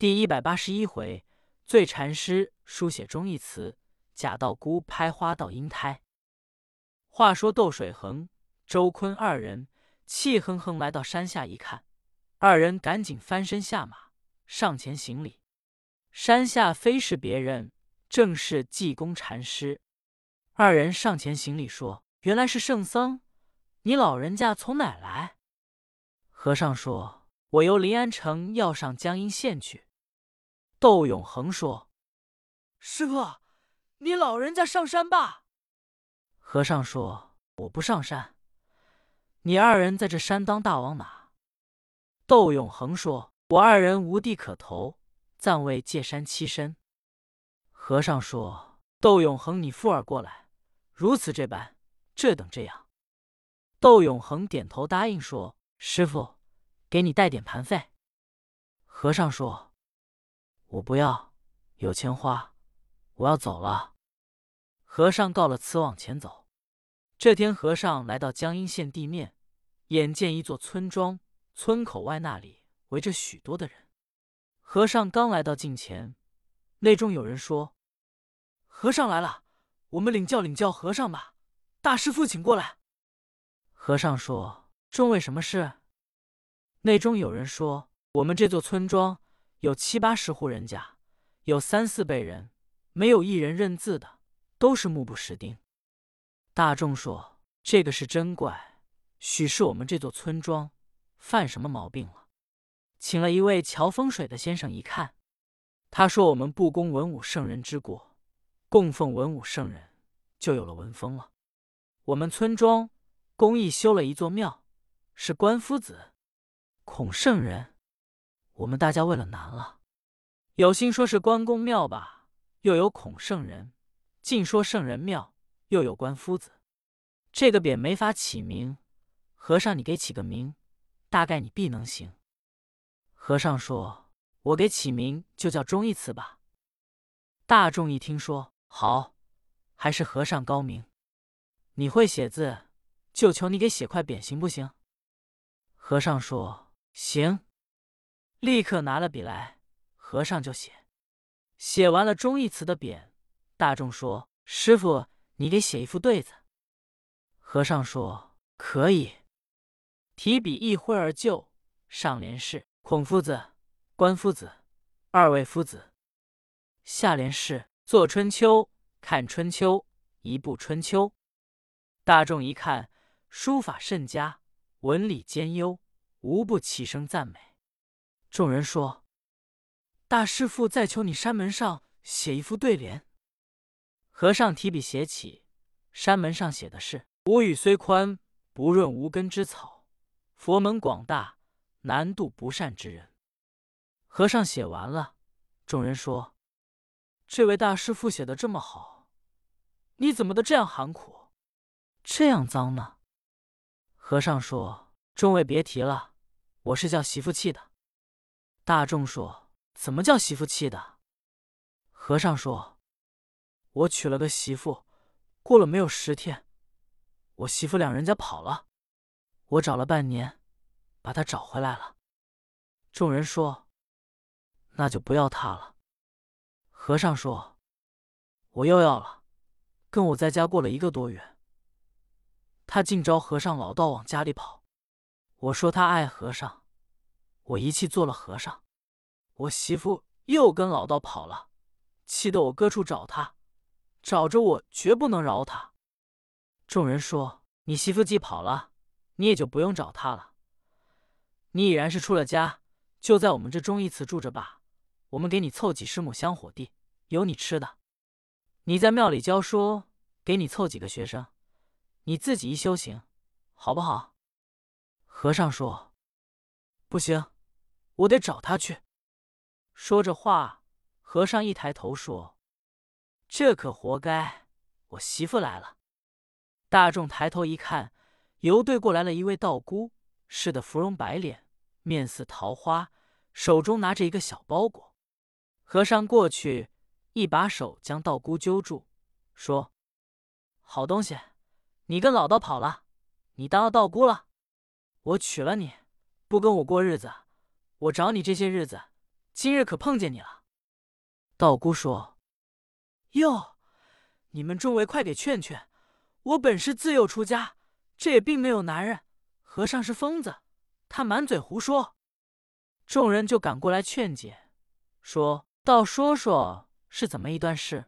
第一百八十一回，醉禅师书写忠义词，假道姑拍花盗婴胎。话说窦水恒、周坤二人气哼哼来到山下一看，二人赶紧翻身下马，上前行礼。山下非是别人，正是济公禅师。二人上前行礼说：“原来是圣僧，你老人家从哪来？”和尚说：“我由临安城要上江阴县去。”窦永恒说：“师傅，你老人家上山吧。”和尚说：“我不上山，你二人在这山当大王哪？”窦永恒说：“我二人无地可投，暂为借山栖身。”和尚说：“窦永恒，你富儿过来，如此这般，这等这样。”窦永恒点头答应说：“师傅，给你带点盘费。”和尚说。我不要，有钱花，我要走了。和尚告了辞，往前走。这天，和尚来到江阴县地面，眼见一座村庄，村口外那里围着许多的人。和尚刚来到近前，内中有人说：“和尚来了，我们领教领教和尚吧。”大师父，请过来。和尚说：“众位什么事？”内中有人说：“我们这座村庄。”有七八十户人家，有三四辈人，没有一人认字的，都是目不识丁。大众说：“这个是真怪，许是我们这座村庄犯什么毛病了？”请了一位瞧风水的先生一看，他说：“我们不攻文武圣人之过，供奉文武圣人，就有了文风了。我们村庄公益修了一座庙，是关夫子、孔圣人。”我们大家为了难了，有心说是关公庙吧，又有孔圣人；尽说圣人庙，又有关夫子。这个匾没法起名，和尚你给起个名，大概你必能行。和尚说：“我给起名就叫忠义祠吧。”大众一听说好，还是和尚高明。你会写字，就求你给写块匾，行不行？和尚说：“行。”立刻拿了笔来，和尚就写。写完了忠义词的匾，大众说：“师傅，你给写一副对子。”和尚说：“可以。”提笔一挥而就，上联是“孔夫子、关夫子二位夫子”，下联是“坐春秋，看春秋，一部春秋”。大众一看，书法甚佳，文理兼优，无不齐声赞美。众人说：“大师傅，再求你山门上写一副对联。”和尚提笔写起，山门上写的是：“吾语虽宽，不润无根之草；佛门广大，难渡不善之人。”和尚写完了，众人说：“这位大师傅写的这么好，你怎么的这样寒苦，这样脏呢？”和尚说：“众位别提了，我是叫媳妇气的。”大众说：“怎么叫媳妇气的？”和尚说：“我娶了个媳妇，过了没有十天，我媳妇两人家跑了，我找了半年，把她找回来了。”众人说：“那就不要她了。”和尚说：“我又要了，跟我在家过了一个多月，他竟招和尚老道往家里跑。我说他爱和尚。”我一气做了和尚，我媳妇又跟老道跑了，气得我各处找他，找着我绝不能饶他。众人说：“你媳妇既跑了，你也就不用找他了。你已然是出了家，就在我们这忠义祠住着吧。我们给你凑几十亩香火地，有你吃的。你在庙里教书，给你凑几个学生，你自己一修行，好不好？”和尚说：“不行。”我得找他去。说着话，和尚一抬头说：“这可活该，我媳妇来了。”大众抬头一看，游对过来了一位道姑，是的芙蓉白脸，面似桃花，手中拿着一个小包裹。和尚过去，一把手将道姑揪住，说：“好东西，你跟老道跑了，你当了道姑了。我娶了你，不跟我过日子。”我找你这些日子，今日可碰见你了。”道姑说：“哟，你们众位快给劝劝！我本是自幼出家，这也并没有男人。和尚是疯子，他满嘴胡说。”众人就赶过来劝解，说道：“说说是怎么一段事。”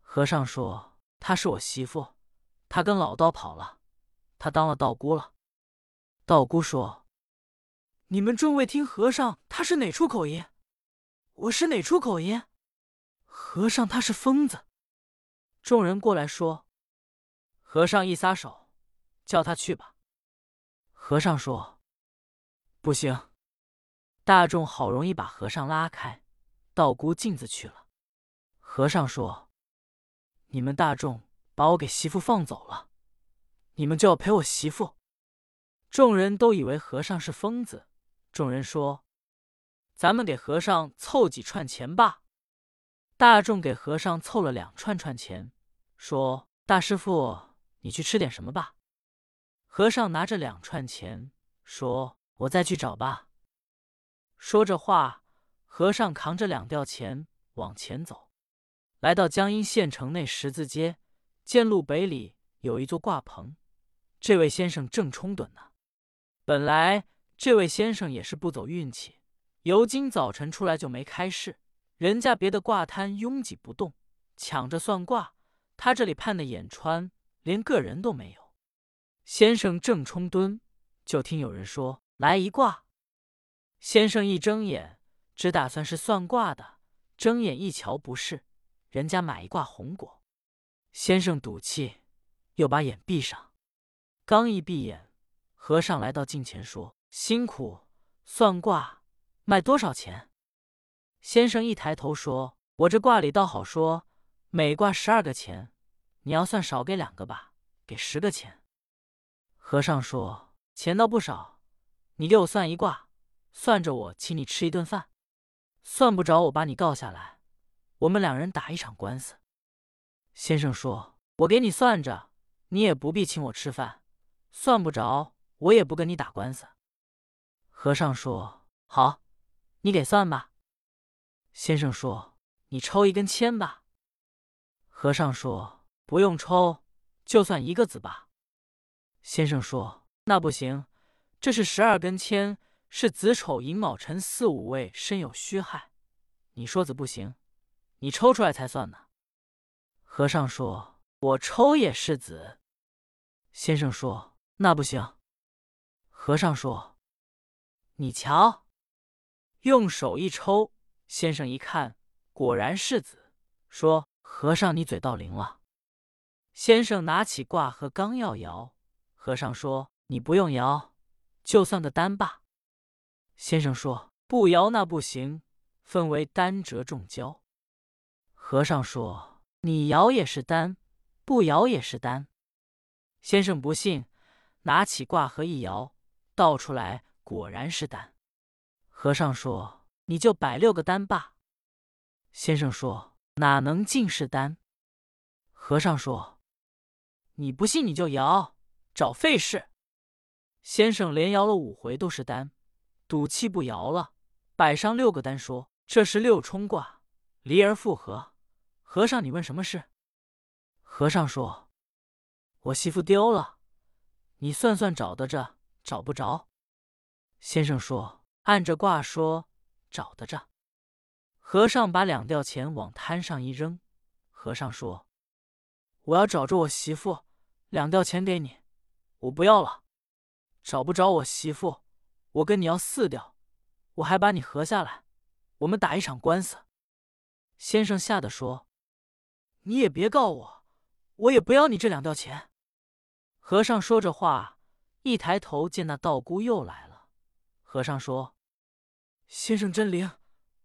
和尚说：“她是我媳妇，她跟老道跑了，她当了道姑了。”道姑说：“你们众位听和尚，他是哪出口音？我是哪出口音？和尚他是疯子。”众人过来说：“和尚一撒手，叫他去吧。”和尚说：“不行。”大众好容易把和尚拉开，道姑径自去了。和尚说。你们大众把我给媳妇放走了，你们就要赔我媳妇。众人都以为和尚是疯子。众人说：“咱们给和尚凑几串钱吧。”大众给和尚凑了两串串钱，说：“大师傅，你去吃点什么吧。”和尚拿着两串钱，说：“我再去找吧。”说着话，和尚扛着两吊钱往前走。来到江阴县城内十字街，见路北里有一座挂棚，这位先生正冲盹呢。本来这位先生也是不走运气，由今早晨出来就没开市，人家别的挂摊拥挤不动，抢着算卦，他这里盼的眼穿，连个人都没有。先生正冲蹲，就听有人说：“来一卦。”先生一睁眼，只打算是算卦的，睁眼一瞧，不是。人家买一挂红果，先生赌气，又把眼闭上。刚一闭眼，和尚来到近前说：“辛苦，算卦卖多少钱？”先生一抬头说：“我这卦里倒好说，每卦十二个钱，你要算少给两个吧，给十个钱。”和尚说：“钱倒不少，你给我算一卦，算着我请你吃一顿饭，算不着我把你告下来。”我们两人打一场官司。先生说：“我给你算着，你也不必请我吃饭。算不着，我也不跟你打官司。”和尚说：“好，你给算吧。”先生说：“你抽一根签吧。”和尚说：“不用抽，就算一个子吧。”先生说：“那不行，这是十二根签，是子丑寅卯辰巳午未申酉戌亥，你说子不行。”你抽出来才算呢。和尚说：“我抽也是子。”先生说：“那不行。”和尚说：“你瞧，用手一抽，先生一看，果然是子。说：‘和尚，你嘴倒灵了。’先生拿起卦盒，刚要摇，和尚说：‘你不用摇，就算个单吧。’先生说：‘不摇那不行，分为单折中交。’”和尚说：“你摇也是单，不摇也是单。”先生不信，拿起卦盒一摇，倒出来果然是单。和尚说：“你就摆六个单吧。”先生说：“哪能尽是单？”和尚说：“你不信你就摇，找费事。”先生连摇了五回都是单，赌气不摇了，摆上六个单，说：“这是六冲卦，离而复合。”和尚，你问什么事？和尚说：“我媳妇丢了，你算算找得着找不着？”先生说：“按着卦说，找得着。”和尚把两吊钱往摊上一扔。和尚说：“我要找着我媳妇，两吊钱给你，我不要了。找不着我媳妇，我跟你要四吊，我还把你合下来，我们打一场官司。”先生吓得说。你也别告我，我也不要你这两吊钱。和尚说着话，一抬头见那道姑又来了。和尚说：“先生真灵，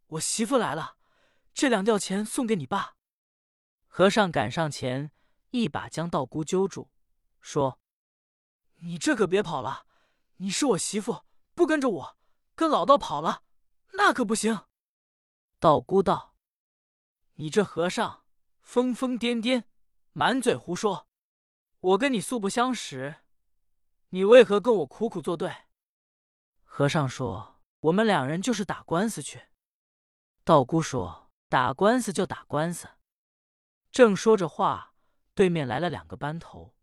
我媳妇来了，这两吊钱送给你爸。”和尚赶上前，一把将道姑揪住，说：“你这可别跑了，你是我媳妇，不跟着我，跟老道跑了，那可不行。”道姑道：“你这和尚。”疯疯癫癫，满嘴胡说！我跟你素不相识，你为何跟我苦苦作对？和尚说：“我们两人就是打官司去。”道姑说：“打官司就打官司。”正说着话，对面来了两个班头，